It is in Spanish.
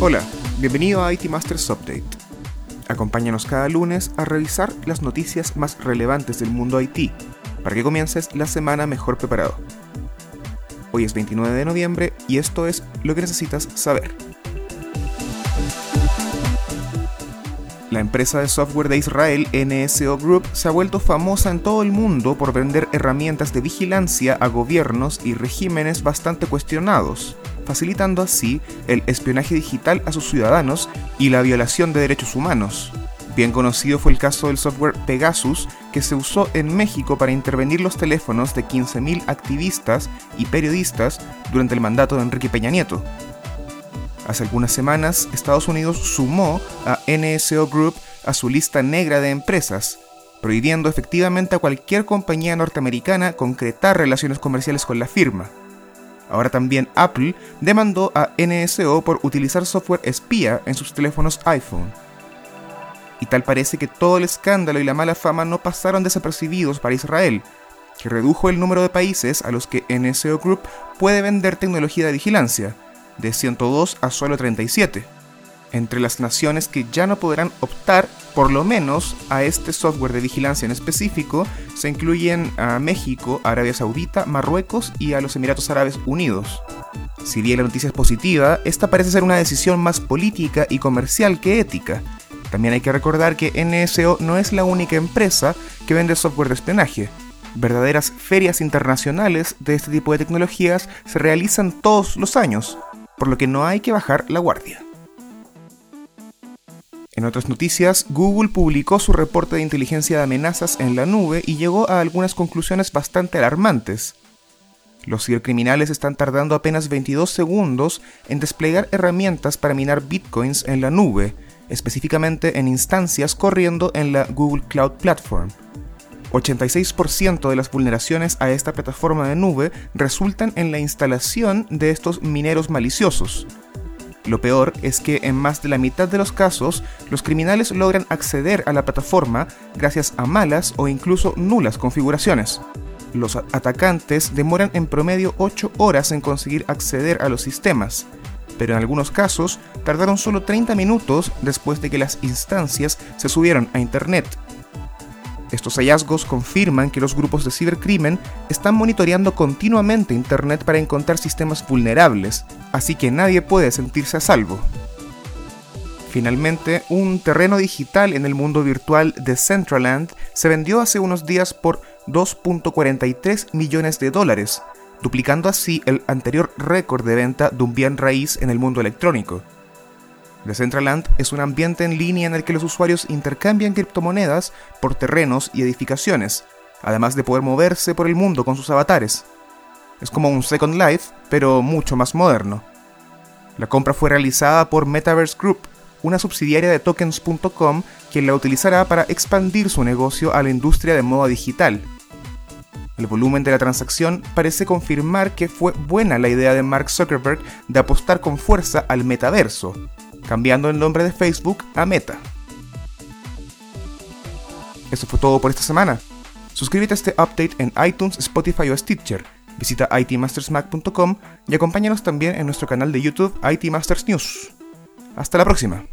Hola, bienvenido a IT Masters Update. Acompáñanos cada lunes a revisar las noticias más relevantes del mundo IT, para que comiences la semana mejor preparado. Hoy es 29 de noviembre y esto es lo que necesitas saber. La empresa de software de Israel, NSO Group, se ha vuelto famosa en todo el mundo por vender herramientas de vigilancia a gobiernos y regímenes bastante cuestionados, facilitando así el espionaje digital a sus ciudadanos y la violación de derechos humanos. Bien conocido fue el caso del software Pegasus, que se usó en México para intervenir los teléfonos de 15.000 activistas y periodistas durante el mandato de Enrique Peña Nieto. Hace algunas semanas, Estados Unidos sumó a NSO Group a su lista negra de empresas, prohibiendo efectivamente a cualquier compañía norteamericana concretar relaciones comerciales con la firma. Ahora también Apple demandó a NSO por utilizar software espía en sus teléfonos iPhone. Y tal parece que todo el escándalo y la mala fama no pasaron desapercibidos para Israel, que redujo el número de países a los que NSO Group puede vender tecnología de vigilancia, de 102 a solo 37, entre las naciones que ya no podrán optar por lo menos a este software de vigilancia en específico se incluyen a México, Arabia Saudita, Marruecos y a los Emiratos Árabes Unidos. Si bien la noticia es positiva, esta parece ser una decisión más política y comercial que ética. También hay que recordar que NSO no es la única empresa que vende software de espionaje. Verdaderas ferias internacionales de este tipo de tecnologías se realizan todos los años, por lo que no hay que bajar la guardia. En otras noticias, Google publicó su reporte de inteligencia de amenazas en la nube y llegó a algunas conclusiones bastante alarmantes. Los cibercriminales están tardando apenas 22 segundos en desplegar herramientas para minar bitcoins en la nube, específicamente en instancias corriendo en la Google Cloud Platform. 86% de las vulneraciones a esta plataforma de nube resultan en la instalación de estos mineros maliciosos. Lo peor es que en más de la mitad de los casos, los criminales logran acceder a la plataforma gracias a malas o incluso nulas configuraciones. Los atacantes demoran en promedio 8 horas en conseguir acceder a los sistemas, pero en algunos casos tardaron solo 30 minutos después de que las instancias se subieron a Internet estos hallazgos confirman que los grupos de cibercrimen están monitoreando continuamente Internet para encontrar sistemas vulnerables, así que nadie puede sentirse a salvo. Finalmente, un terreno digital en el mundo virtual de Centraland se vendió hace unos días por 2.43 millones de dólares, duplicando así el anterior récord de venta de un bien raíz en el mundo electrónico. Decentraland es un ambiente en línea en el que los usuarios intercambian criptomonedas por terrenos y edificaciones, además de poder moverse por el mundo con sus avatares. Es como un Second Life, pero mucho más moderno. La compra fue realizada por Metaverse Group, una subsidiaria de tokens.com, quien la utilizará para expandir su negocio a la industria de moda digital. El volumen de la transacción parece confirmar que fue buena la idea de Mark Zuckerberg de apostar con fuerza al metaverso, cambiando el nombre de Facebook a Meta. Eso fue todo por esta semana. Suscríbete a este update en iTunes, Spotify o Stitcher. Visita itmastersmac.com y acompáñanos también en nuestro canal de YouTube IT Masters News. Hasta la próxima.